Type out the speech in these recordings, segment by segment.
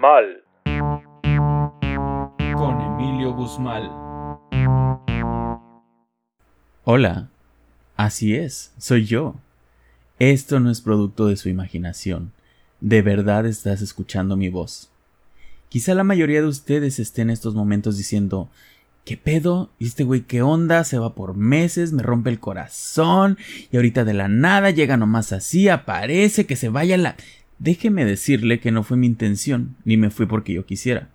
Mal. Con Emilio Guzmán. Hola. Así es, soy yo. Esto no es producto de su imaginación. De verdad estás escuchando mi voz. Quizá la mayoría de ustedes estén en estos momentos diciendo ¿Qué pedo? ¿Y este güey qué onda? Se va por meses, me rompe el corazón y ahorita de la nada llega nomás así, aparece, que se vaya la... Déjeme decirle que no fue mi intención, ni me fui porque yo quisiera.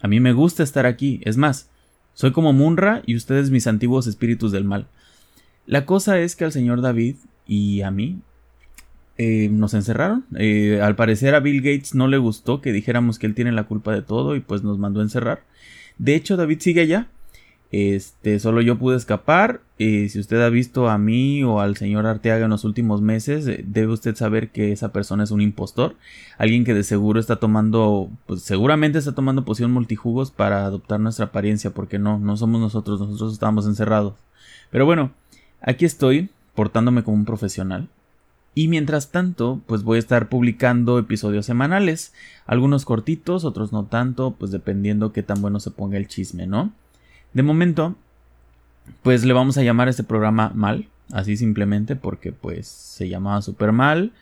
A mí me gusta estar aquí, es más, soy como Munra y ustedes mis antiguos espíritus del mal. La cosa es que al señor David y a mí eh, nos encerraron. Eh, al parecer a Bill Gates no le gustó que dijéramos que él tiene la culpa de todo y pues nos mandó a encerrar. De hecho, David sigue allá, este, solo yo pude escapar. Y si usted ha visto a mí o al señor Arteaga en los últimos meses, eh, debe usted saber que esa persona es un impostor. Alguien que de seguro está tomando, pues seguramente está tomando poción multijugos para adoptar nuestra apariencia, porque no, no somos nosotros, nosotros estábamos encerrados. Pero bueno, aquí estoy, portándome como un profesional. Y mientras tanto, pues voy a estar publicando episodios semanales, algunos cortitos, otros no tanto, pues dependiendo qué tan bueno se ponga el chisme, ¿no? De momento, pues le vamos a llamar a este programa mal, así simplemente porque pues se llamaba super mal,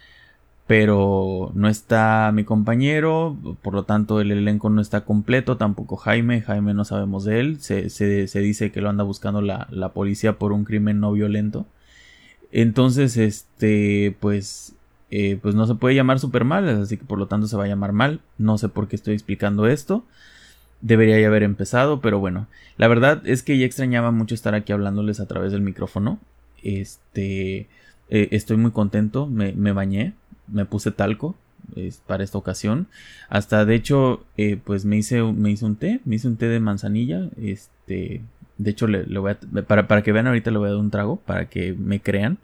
pero no está mi compañero, por lo tanto el elenco no está completo, tampoco Jaime, Jaime no sabemos de él, se, se, dice que lo anda buscando la, la, policía por un crimen no violento. Entonces, este, pues, eh, pues no se puede llamar super mal, así que por lo tanto se va a llamar mal, no sé por qué estoy explicando esto debería ya haber empezado, pero bueno, la verdad es que ya extrañaba mucho estar aquí hablándoles a través del micrófono. Este, eh, estoy muy contento, me, bañé, me puse talco para esta ocasión. Hasta de hecho, eh, pues me hice, me hice un té, me hice un té de manzanilla. Este, de hecho, le, a, para, para que vean ahorita le voy a dar un trago, para que me crean.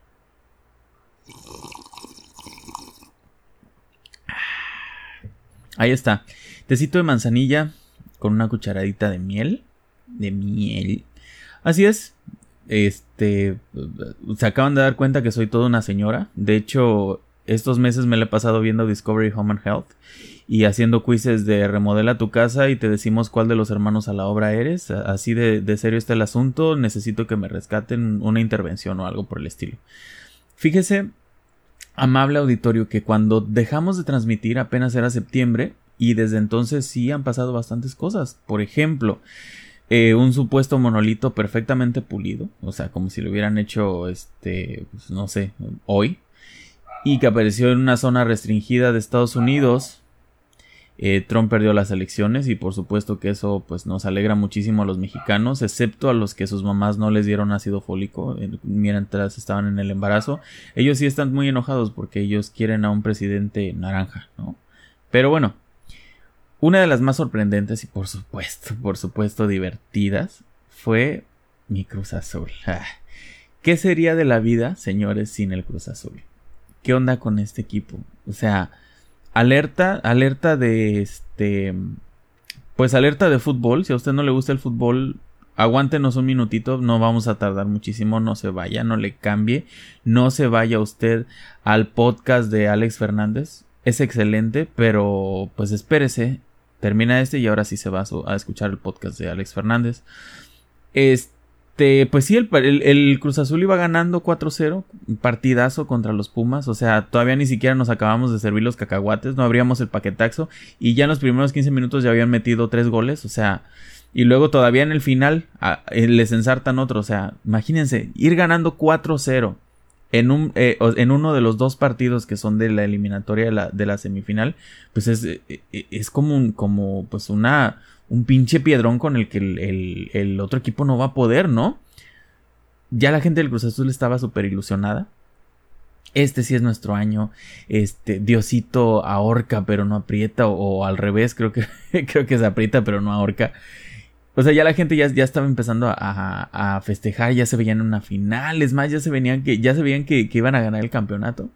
Ahí está. Tecito de manzanilla, con una cucharadita de miel. De miel. Así es. Este. Se acaban de dar cuenta que soy toda una señora. De hecho, estos meses me lo he pasado viendo Discovery Home and Health. Y haciendo quizzes de remodela tu casa y te decimos cuál de los hermanos a la obra eres. Así de, de serio está el asunto. Necesito que me rescaten una intervención o algo por el estilo. Fíjese, amable auditorio, que cuando dejamos de transmitir apenas era septiembre, y desde entonces sí han pasado bastantes cosas. Por ejemplo, eh, un supuesto monolito perfectamente pulido, o sea, como si lo hubieran hecho, este, pues, no sé, hoy, y que apareció en una zona restringida de Estados Unidos. Eh, Trump perdió las elecciones y por supuesto que eso pues nos alegra muchísimo a los mexicanos, excepto a los que sus mamás no les dieron ácido fólico eh, mientras estaban en el embarazo. Ellos sí están muy enojados porque ellos quieren a un presidente naranja, ¿no? Pero bueno, una de las más sorprendentes y por supuesto, por supuesto divertidas fue mi Cruz Azul. Ah, ¿Qué sería de la vida, señores, sin el Cruz Azul? ¿Qué onda con este equipo? O sea, alerta, alerta de este, pues alerta de fútbol. Si a usted no le gusta el fútbol, aguántenos un minutito, no vamos a tardar muchísimo, no se vaya, no le cambie, no se vaya usted al podcast de Alex Fernández. Es excelente, pero pues espérese, termina este y ahora sí se va a, escuchar el podcast de Alex Fernández. Este, pues sí, el, el, Cruz Azul iba ganando 4-0, partidazo contra los Pumas, o sea, todavía ni siquiera nos acabamos de servir los cacahuates, no abríamos el paquetaxo y ya en los primeros 15 minutos ya habían metido tres goles, o sea, y luego todavía en el final eh, les ensartan otro, o sea, imagínense, ir ganando 4-0 en, un, eh, en uno de los dos partidos que son de la eliminatoria de la, de la semifinal, pues es, eh, eh, es como, un, como pues una, un pinche piedrón con el que el, el, otro equipo no va a poder, ¿no? Ya la gente del Cruz Azul estaba súper ilusionada. Este sí es nuestro año. Este, Diosito ahorca pero no aprieta. O, o al revés, creo que, creo que se aprieta pero no ahorca. O sea, ya la gente ya, ya estaba empezando a, festejar, ya se veían una final, es más, ya se venían que, ya se veían que, iban a ganar el campeonato.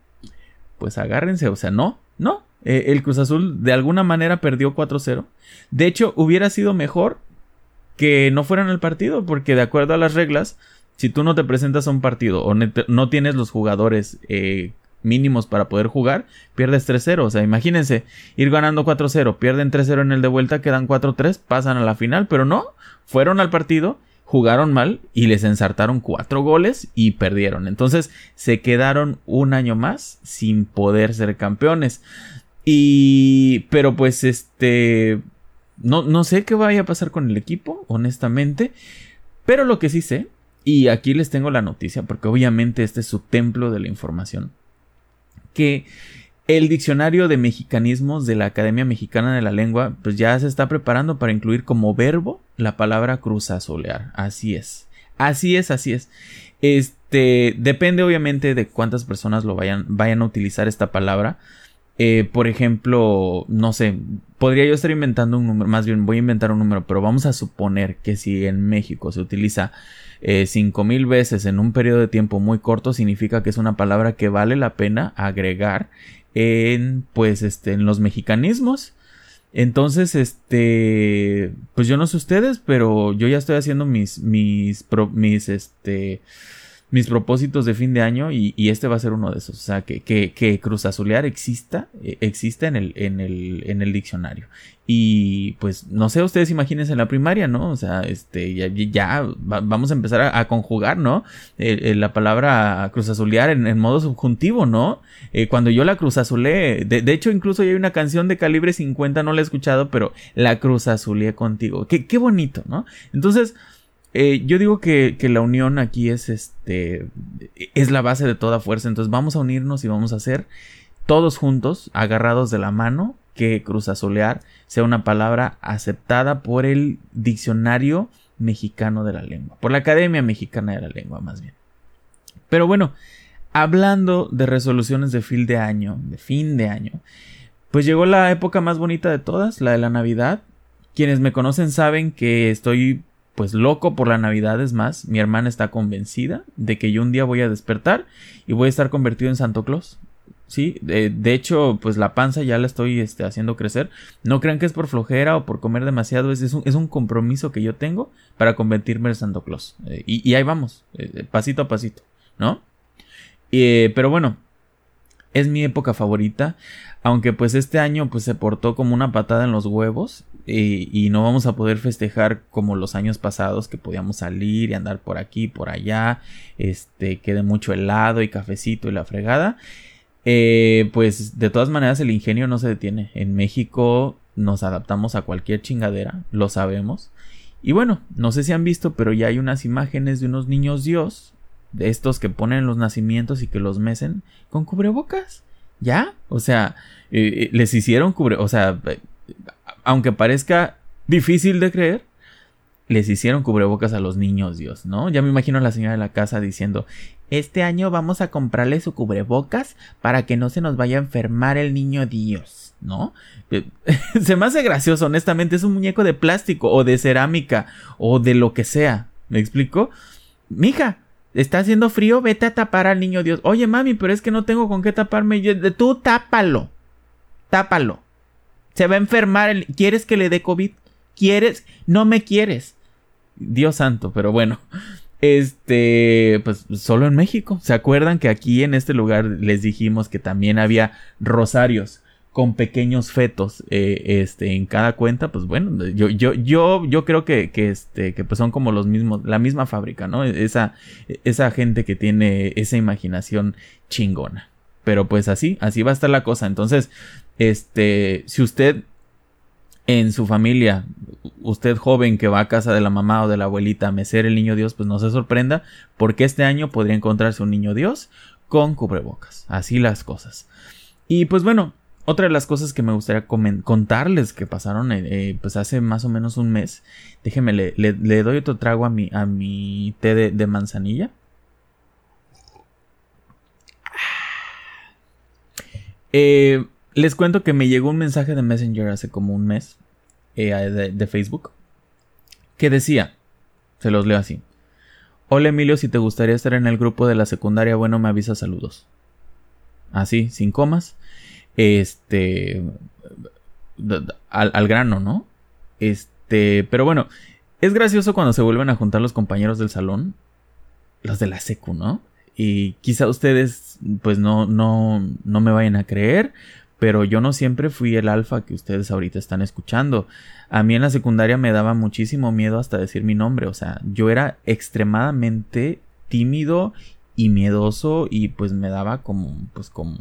Pues agárrense, o sea, no, no. Eh, el Cruz Azul de alguna manera perdió 4-0. De hecho, hubiera sido mejor que no fueran al partido, porque de acuerdo a las reglas, si tú no te presentas a un partido o no tienes los jugadores eh, mínimos para poder jugar, pierdes 3-0. O sea, imagínense, ir ganando 4-0, pierden 3-0 en el de vuelta, quedan 4-3, pasan a la final, pero no, fueron al partido, jugaron mal y les ensartaron 4 goles y perdieron. Entonces se quedaron un año más sin poder ser campeones. Y... Pero pues este... No, no sé qué vaya a pasar con el equipo, honestamente. Pero lo que sí sé, y aquí les tengo la noticia, porque obviamente este es su templo de la información que el diccionario de mexicanismos de la Academia Mexicana de la Lengua pues ya se está preparando para incluir como verbo la palabra cruzazolear. Así es. Así es, así es. Este depende obviamente de cuántas personas lo vayan, vayan a utilizar esta palabra. Eh, por ejemplo, no sé, podría yo estar inventando un número, más bien voy a inventar un número, pero vamos a suponer que si en México se utiliza eh, cinco mil veces en un periodo de tiempo muy corto, significa que es una palabra que vale la pena agregar en, pues, este, en los mexicanismos. Entonces, este, pues yo no sé ustedes, pero yo ya estoy haciendo mis, mis, mis, este, mis propósitos de fin de año y, este va a ser uno de esos. O sea, que, que, que Cruz Azulear exista, eh, exista en el, en el, en el diccionario. Y pues, no sé, ustedes imagínense en la primaria, ¿no? O sea, este, ya, ya vamos a empezar a, conjugar, ¿no? la palabra Cruz Azulear en, modo subjuntivo, ¿no? Eh, cuando yo la Cruz Azulé, de, de, hecho, incluso hay una canción de calibre 50, no la he escuchado, pero la Cruz Azulé contigo. Qué, qué bonito, ¿no? Entonces, eh, yo digo que, la unión aquí es este. es la base de toda fuerza. Entonces vamos a unirnos y vamos a hacer todos juntos, agarrados de la mano, que cruzazolear sea una palabra aceptada por el diccionario mexicano de la lengua. Por la Academia Mexicana de la Lengua, más bien. Pero bueno, hablando de resoluciones de fin de año, de fin de año, pues llegó la época más bonita de todas, la de la Navidad. Quienes me conocen saben que estoy pues loco por la Navidad es más, mi hermana está convencida de que yo un día voy a despertar y voy a estar convertido en Santo Claus. Sí, de, hecho, pues la panza ya la estoy este, haciendo crecer. No crean que es por flojera o por comer demasiado, es, es, un, compromiso que yo tengo para convertirme en Santo Claus. Eh, y, ahí vamos, eh, pasito a pasito, ¿no? Eh, pero bueno, es mi época favorita. Aunque pues este año pues se portó como una patada en los huevos y, no vamos a poder festejar como los años pasados que podíamos salir y andar por aquí, por allá, este, quede mucho helado y cafecito y la fregada. Eh, pues de todas maneras el ingenio no se detiene. En México nos adaptamos a cualquier chingadera, lo sabemos. Y bueno, no sé si han visto, pero ya hay unas imágenes de unos niños Dios, de estos que ponen los nacimientos y que los mecen con cubrebocas. ¿Ya? O sea, eh, eh, les hicieron cubre... O sea, aunque parezca difícil de creer, les hicieron cubrebocas a los niños Dios, ¿no? Ya me imagino a la señora de la casa diciendo, este año vamos a comprarle su cubrebocas para que no se nos vaya a enfermar el niño Dios, ¿no? se me hace gracioso, honestamente, es un muñeco de plástico o de cerámica o de lo que sea, ¿me explico? Mija, está haciendo frío, vete a tapar al niño Dios. Oye, mami, pero es que no tengo con qué taparme. Tú tápalo, tápalo. Se va a enfermar. ¿Quieres que le dé COVID? ¿Quieres? No me quieres. Dios santo, pero bueno. Este, pues solo en México. ¿Se acuerdan que aquí en este lugar les dijimos que también había rosarios con pequeños fetos eh, este, en cada cuenta? Pues bueno, yo, yo, yo, yo creo que, que, este, que pues son como los mismos, la misma fábrica, ¿no? Esa, esa gente que tiene esa imaginación chingona. Pero pues así, así va a estar la cosa. Entonces, este, si usted en su familia, usted joven que va a casa de la mamá o de la abuelita a mecer el niño Dios, pues no se sorprenda, porque este año podría encontrarse un niño Dios con cubrebocas. Así las cosas. Y pues bueno, otra de las cosas que me gustaría contarles que pasaron eh, eh, pues hace más o menos un mes. Déjeme, le, doy otro trago a mi, té de manzanilla. Eh, les cuento que me llegó un mensaje de Messenger hace como un mes eh, de, Facebook que decía, se los leo así. Hola Emilio, si te gustaría estar en el grupo de la secundaria, bueno, me avisa saludos. Así, sin comas. Este... Al, al, grano, ¿no? Este... Pero bueno, es gracioso cuando se vuelven a juntar los compañeros del salón. Los de la secu, ¿no? Y quizá ustedes pues no, no, no me vayan a creer, pero yo no siempre fui el alfa que ustedes ahorita están escuchando. A mí en la secundaria me daba muchísimo miedo hasta decir mi nombre, o sea, yo era extremadamente tímido y miedoso y pues me daba como pues como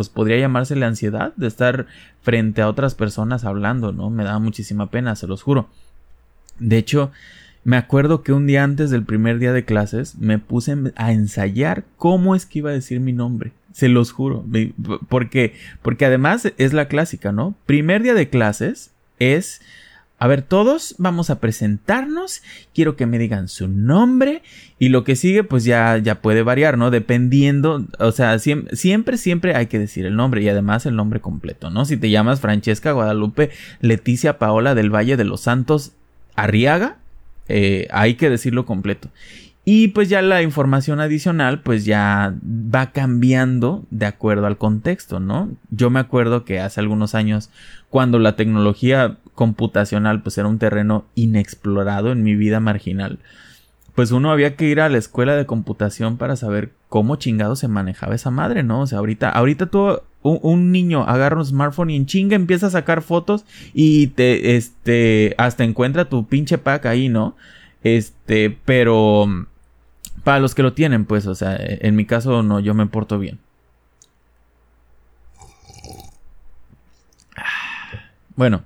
pues podría llamarse la ansiedad de estar frente a otras personas hablando, ¿no? Me daba muchísima pena, se los juro. De hecho, me acuerdo que un día antes del primer día de clases me puse a ensayar cómo es que iba a decir mi nombre. Se los juro. Porque, porque además es la clásica, ¿no? Primer día de clases es a ver, todos vamos a presentarnos. Quiero que me digan su nombre. Y lo que sigue, pues ya, ya puede variar, ¿no? Dependiendo. O sea, siempre, siempre, hay que decir el nombre. Y además el nombre completo, ¿no? Si te llamas Francesca Guadalupe Leticia Paola del Valle de los Santos Arriaga, eh, hay que decirlo completo. Y pues ya la información adicional pues ya va cambiando de acuerdo al contexto, ¿no? Yo me acuerdo que hace algunos años cuando la tecnología computacional pues era un terreno inexplorado en mi vida marginal, pues uno había que ir a la escuela de computación para saber cómo chingado se manejaba esa madre, ¿no? O sea, ahorita, ahorita tú, un, niño agarra un smartphone y en chinga empieza a sacar fotos y te, este, hasta encuentra tu pinche pack ahí, ¿no? Este, pero para los que lo tienen, pues, o sea, en mi caso no, yo me porto bien. Bueno,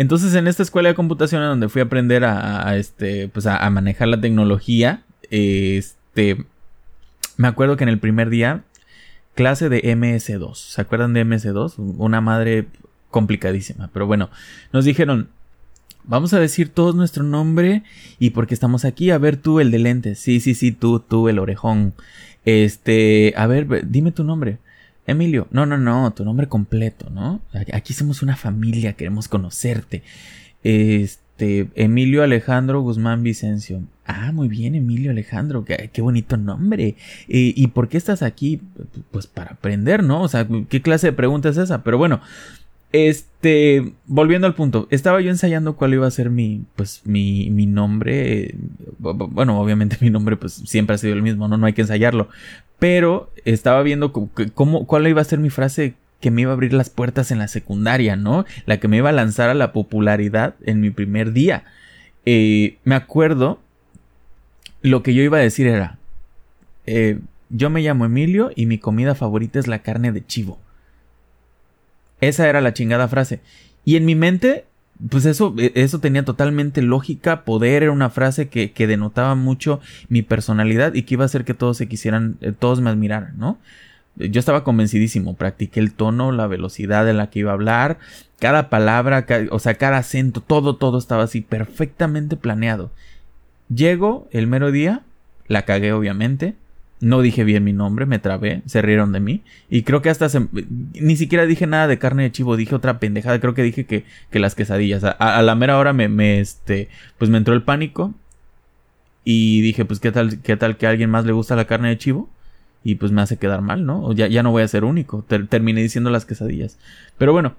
entonces en esta escuela de computación donde fui a aprender a, este, pues a, manejar la tecnología, este, me acuerdo que en el primer día, clase de MS2, ¿se acuerdan de MS2? Una madre complicadísima, pero bueno, nos dijeron, Vamos a decir todos nuestro nombre y porque estamos aquí. A ver tú, el de lentes. Sí, sí, sí, tú, tú, el orejón. Este, a ver, dime tu nombre. Emilio. No, no, no, tu nombre completo, ¿no? Aquí somos una familia, queremos conocerte. Este, Emilio Alejandro Guzmán Vicencio. Ah, muy bien, Emilio Alejandro, qué, bonito nombre. ¿Y por qué estás aquí? Pues para aprender, ¿no? O sea, ¿qué clase de pregunta es esa? Pero bueno, este, volviendo al punto, estaba yo ensayando cuál iba a ser mi, pues, mi, mi nombre. Bueno, obviamente mi nombre, pues, siempre ha sido el mismo, ¿no? No hay que ensayarlo. Pero estaba viendo cómo, cuál iba a ser mi frase que me iba a abrir las puertas en la secundaria, ¿no? La que me iba a lanzar a la popularidad en mi primer día. Eh, me acuerdo, lo que yo iba a decir era, eh, yo me llamo Emilio y mi comida favorita es la carne de chivo. Esa era la chingada frase. Y en mi mente, pues eso, e, eso tenía totalmente lógica, poder, era una frase que, que denotaba mucho mi personalidad y que iba a hacer que todos se quisieran, eh, todos me admiraran, ¿no? Yo estaba convencidísimo, practiqué el tono, la velocidad en la que iba a hablar, cada palabra, o sea, cada acento, todo, todo estaba así perfectamente planeado. Llego el mero día, la cagué obviamente, no dije bien mi nombre, me trabé, se rieron de mí. Y creo que hasta se, ni siquiera dije nada de carne de chivo, dije otra pendejada. Creo que dije que, que las quesadillas. A, la mera hora me, me, este, pues me entró el pánico. Y dije, pues qué tal, qué tal que a alguien más le gusta la carne de chivo. Y pues me hace quedar mal, ¿no? Ya, ya no voy a ser único. terminé diciendo las quesadillas. Pero bueno,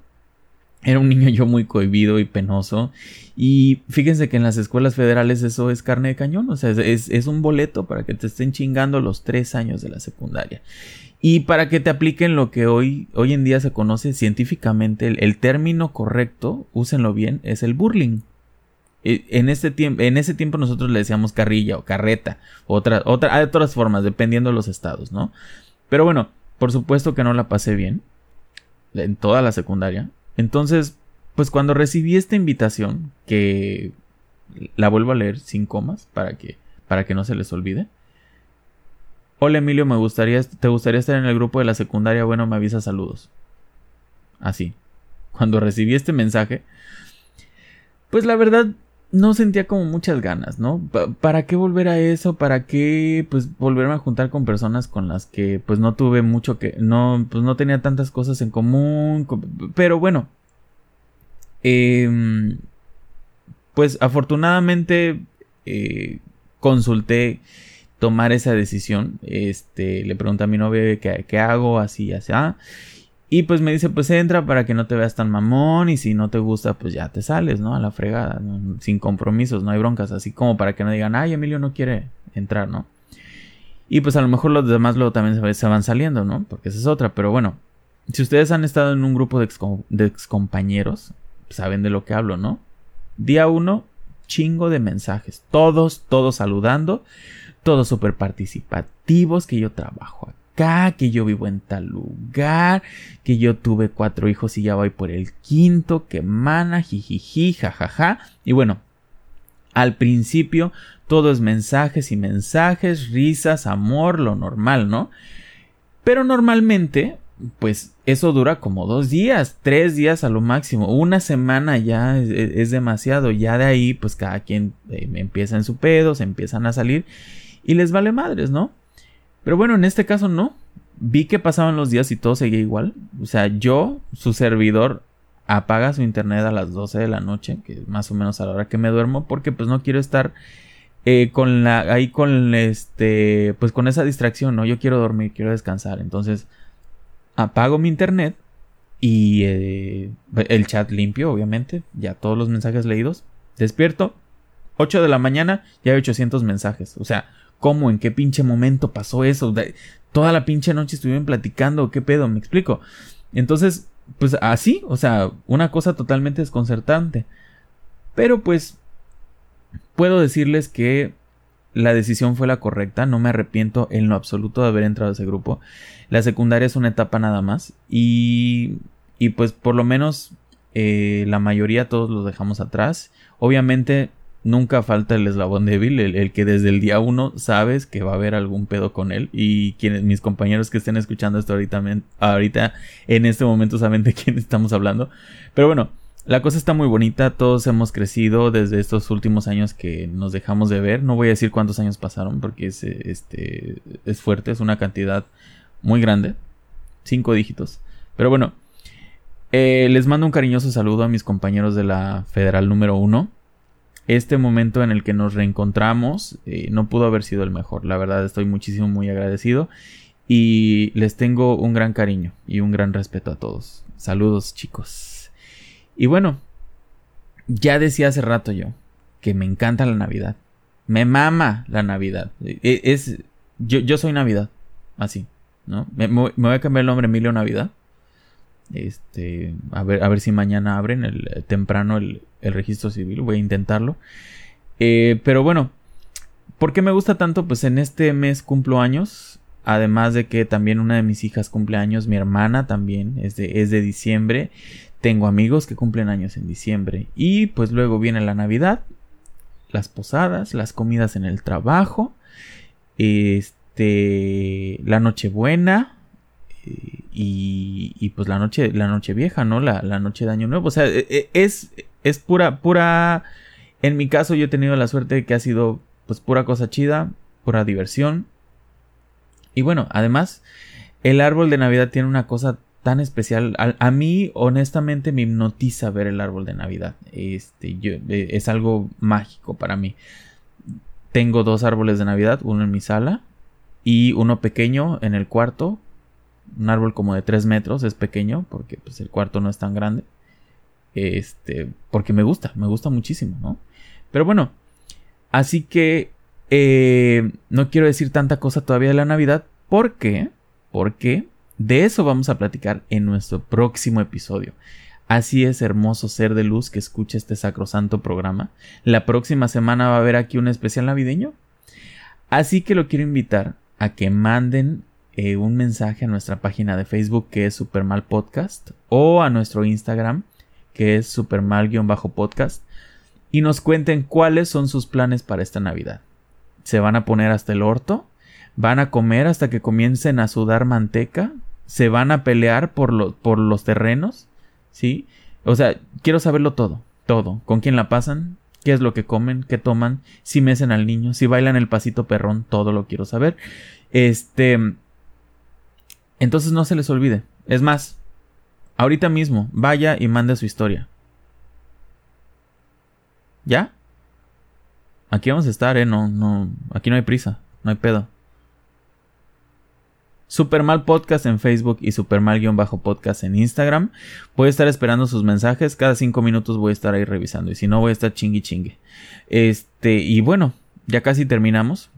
era un niño yo muy cohibido y penoso. Y fíjense que en las escuelas federales eso es carne de cañón. O sea, es, un boleto para que te estén chingando los tres años de la secundaria. Y para que te apliquen lo que hoy, hoy en día se conoce científicamente, el, término correcto, úsenlo bien, es el burling. E, en, este tiempo, en ese tiempo nosotros le decíamos carrilla o carreta, otra, otra, hay otras formas, dependiendo de los estados, ¿no? Pero bueno, por supuesto que no la pasé bien en toda la secundaria. Entonces, pues cuando recibí esta invitación, que la vuelvo a leer sin comas para que, para que no se les olvide. Hola Emilio, me gustaría, ¿te gustaría estar en el grupo de la secundaria? Bueno, me avisa saludos. Así. Cuando recibí este mensaje, pues la verdad no sentía como muchas ganas, ¿no? ¿Para qué volver a eso? ¿Para qué pues volverme a juntar con personas con las que pues no tuve mucho que no pues no tenía tantas cosas en común, pero bueno. Em, pues afortunadamente eh, consulté tomar esa decisión. Este, le pregunté a mi novia qué, qué hago, así, así. Ah, y pues me dice, pues entra para que no te veas tan mamón y si no te gusta, pues ya te sales, ¿no? A la fregada, sin compromisos, no hay broncas, así como para que no digan, ay, Emilio no quiere entrar, ¿no? Y pues a lo mejor los demás luego también se van saliendo, ¿no? Porque esa es otra. Pero bueno, si ustedes han estado en un grupo de, ex compañeros, saben de lo que hablo, ¿no? Día uno, chingo de mensajes. Todos, todos saludando. Todos súper participativos. Que yo trabajo Que yo vivo en tal lugar. Que yo tuve cuatro hijos y ya voy por el quinto. Que mana, jijiji, jajaja. Y bueno, al principio todo es mensajes y mensajes, risas, amor, lo normal, ¿no? Pero normalmente pues eso dura como dos días, tres días a lo máximo. Una semana ya es, demasiado. Ya de ahí, pues cada quien eh, empieza en su pedo, se empiezan a salir y les vale madres, ¿no? Pero bueno, en este caso no. Vi que pasaban los días y todo seguía igual. O sea, yo, su servidor, apaga su internet a las 12 de la noche, que es más o menos a la hora que me duermo, porque pues no quiero estar eh, con la, ahí con este, pues con esa distracción, ¿no? Yo quiero dormir, quiero descansar. Entonces, apago mi internet y eh, el chat limpio, obviamente, ya todos los mensajes leídos. Despierto, 8 de la mañana, ya hay 800 mensajes. O sea, ¿cómo? ¿En qué pinche momento pasó eso? toda la pinche noche estuvieron platicando, ¿qué pedo? Me explico. Entonces, pues así, o sea, una cosa totalmente desconcertante. Pero pues, puedo decirles que la decisión fue la correcta, no me arrepiento en lo absoluto de haber entrado a ese grupo. La secundaria es una etapa nada más y, y pues por lo menos eh, la mayoría todos los dejamos atrás. Obviamente nunca falta el eslabón débil, el, que desde el día uno sabes que va a haber algún pedo con él y quienes mis compañeros que estén escuchando esto ahorita, ahorita en este momento saben de quién estamos hablando. Pero bueno, la cosa está muy bonita, todos hemos crecido desde estos últimos años que nos dejamos de ver. No voy a decir cuántos años pasaron porque es, este, es fuerte, es una cantidad muy grande. Cinco dígitos. Pero bueno, eh, les mando un cariñoso saludo a mis compañeros de la Federal número uno. Este momento en el que nos reencontramos eh, no pudo haber sido el mejor. La verdad estoy muchísimo muy agradecido y les tengo un gran cariño y un gran respeto a todos. Saludos chicos. Y bueno, ya decía hace rato yo que me encanta la Navidad. Me mama la Navidad. E, es, yo, yo soy Navidad. Así, ¿no? Me, voy a cambiar el nombre Emilio Navidad. Este, a ver, a ver si mañana abren el, temprano el, el registro civil. Voy a intentarlo. Eh, pero bueno, ¿por qué me gusta tanto? Pues en este mes cumplo años. Además de que también una de mis hijas cumple años, mi hermana también es de, es de diciembre. Tengo amigos que cumplen años en diciembre. Y pues luego viene la Navidad, las posadas, las comidas en el trabajo, este, la Nochebuena. Y, y, pues la noche, la noche vieja, ¿no? La, la noche de Año Nuevo. O sea, e, e, es, es pura, pura. En mi caso, yo he tenido la suerte de que ha sido, pues, pura cosa chida, pura diversión. Y bueno, además, el árbol de Navidad tiene una cosa tan especial. A, mí, honestamente, me hipnotiza ver el árbol de Navidad. Este, yo, eh, es algo mágico para mí. Tengo dos árboles de Navidad, uno en mi sala y uno pequeño en el cuarto. Un árbol como de 3 metros, es pequeño porque pues, el cuarto no es tan grande. Este, porque me gusta, me gusta muchísimo, ¿no? Pero bueno, así que eh, no quiero decir tanta cosa todavía de la Navidad porque, porque de eso vamos a platicar en nuestro próximo episodio. Así es, hermoso ser de luz que escucha este sacrosanto programa. La próxima semana va a haber aquí un especial navideño. Así que lo quiero invitar a que manden eh, un mensaje a nuestra página de Facebook que es Supermal Podcast o a nuestro Instagram que es Supermal-podcast y nos cuenten cuáles son sus planes para esta Navidad. ¿Se van a poner hasta el orto? ¿Van a comer hasta que comiencen a sudar manteca? se van a pelear por, por los terrenos, ¿sí? O sea, quiero saberlo todo, todo. ¿Con quién la pasan? ¿Qué es lo que comen? ¿Qué toman? Si mecen al niño, si bailan el pasito perrón, todo lo quiero saber. Este... Entonces no se les olvide. Es más, ahorita mismo, vaya y mande su historia. ¿Ya? Aquí vamos a estar, eh, no, no, aquí no hay prisa, no hay pedo. Supermal Podcast en Facebook y Supermal-podcast en Instagram. Voy a estar esperando sus mensajes. Cada cinco minutos voy a estar ahí revisando. Y si no, voy a estar chingui chingue. Este, y bueno, ya casi terminamos.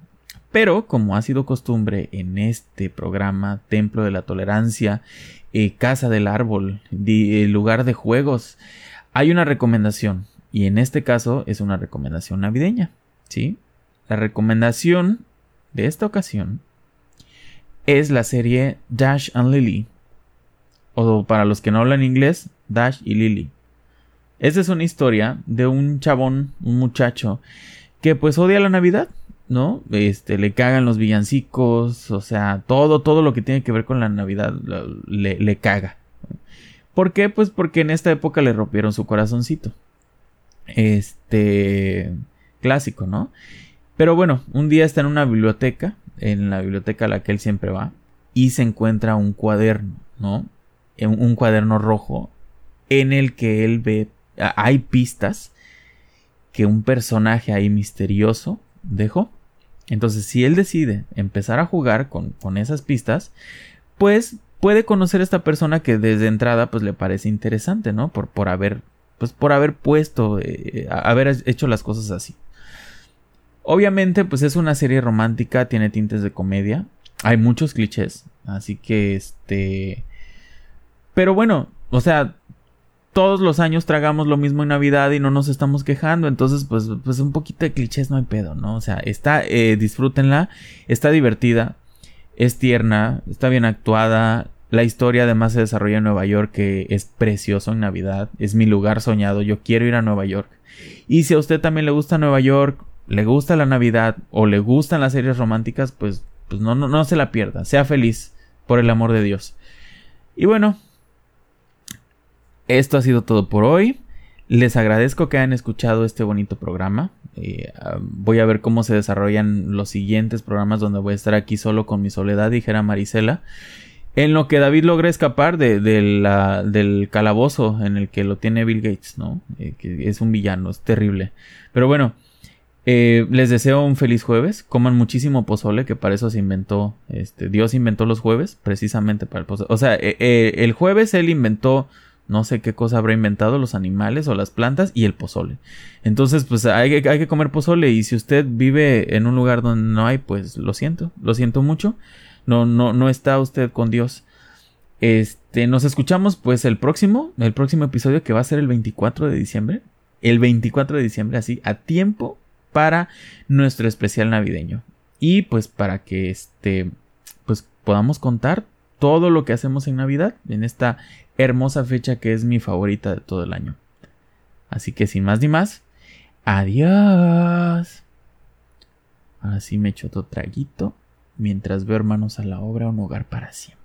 Pero, como ha sido costumbre en este programa, Templo de la Tolerancia, eh, Casa del Árbol, eh, lugar de juegos, hay una recomendación. Y en este caso es una recomendación navideña. ¿Sí? La recomendación de esta ocasión es la serie Dash and Lily. O para los que no hablan inglés, Dash y Lily. Esta es una historia de un chabón, un muchacho, que pues odia la Navidad, ¿no? Este, le cagan los villancicos, o sea, todo, todo lo que tiene que ver con la Navidad le, le caga. ¿Por qué? Pues porque en esta época le rompieron su corazoncito. Este, clásico, ¿no? Pero bueno, un día está en una biblioteca, en la biblioteca a la que él siempre va, y se encuentra un cuaderno, ¿no? Un cuaderno rojo en el que él ve hay pistas que un personaje ahí misterioso dejó. Entonces, si él decide empezar a jugar con, esas pistas, pues puede conocer a esta persona que desde entrada pues le parece interesante, ¿no? Por, por haber, pues por haber puesto, eh, haber hecho las cosas así. Obviamente, pues es una serie romántica, tiene tintes de comedia, hay muchos clichés, así que este... Pero bueno, o sea, todos los años tragamos lo mismo en Navidad y no nos estamos quejando. Entonces, pues, pues un poquito de clichés no hay pedo, ¿no? O sea, está, eh, disfrútenla, está divertida, es tierna, está bien actuada. La historia además se desarrolla en Nueva York, que es precioso en Navidad, es mi lugar soñado, yo quiero ir a Nueva York. Y si a usted también le gusta Nueva York, le gusta la Navidad o le gustan las series románticas, pues, pues no, no, no se la pierda, sea feliz, por el amor de Dios. Y bueno, esto ha sido todo por hoy. Les agradezco que hayan escuchado este bonito programa. Eh, ah, voy a ver cómo se desarrollan los siguientes programas donde voy a estar aquí solo con mi soledad, dijera Marisela. En lo que David logra escapar de, del calabozo en el que lo tiene Bill Gates, ¿no? Eh, que es un villano, es terrible. Pero bueno, eh, les deseo un feliz jueves. Coman muchísimo pozole, que para eso se inventó. Este, Dios inventó los jueves, precisamente para el pozole. O sea, el jueves él inventó no sé qué cosa habrá inventado los animales o las plantas y el pozole. Entonces, pues hay, hay, que comer pozole y si usted vive en un lugar donde no hay, pues lo siento, lo siento mucho. No, no, no está usted con Dios. Este, nos escuchamos pues el próximo, el próximo episodio que va a ser el 24 de diciembre. El 24 de diciembre, así, a tiempo para nuestro especial navideño. Y pues para que este, pues podamos contar todo lo que hacemos en Navidad, en esta hermosa fecha que es mi favorita de todo el año. Así que sin más ni más, adiós. Ahora sí me echo otro traguito mientras veo hermanos a la obra un hogar para siempre.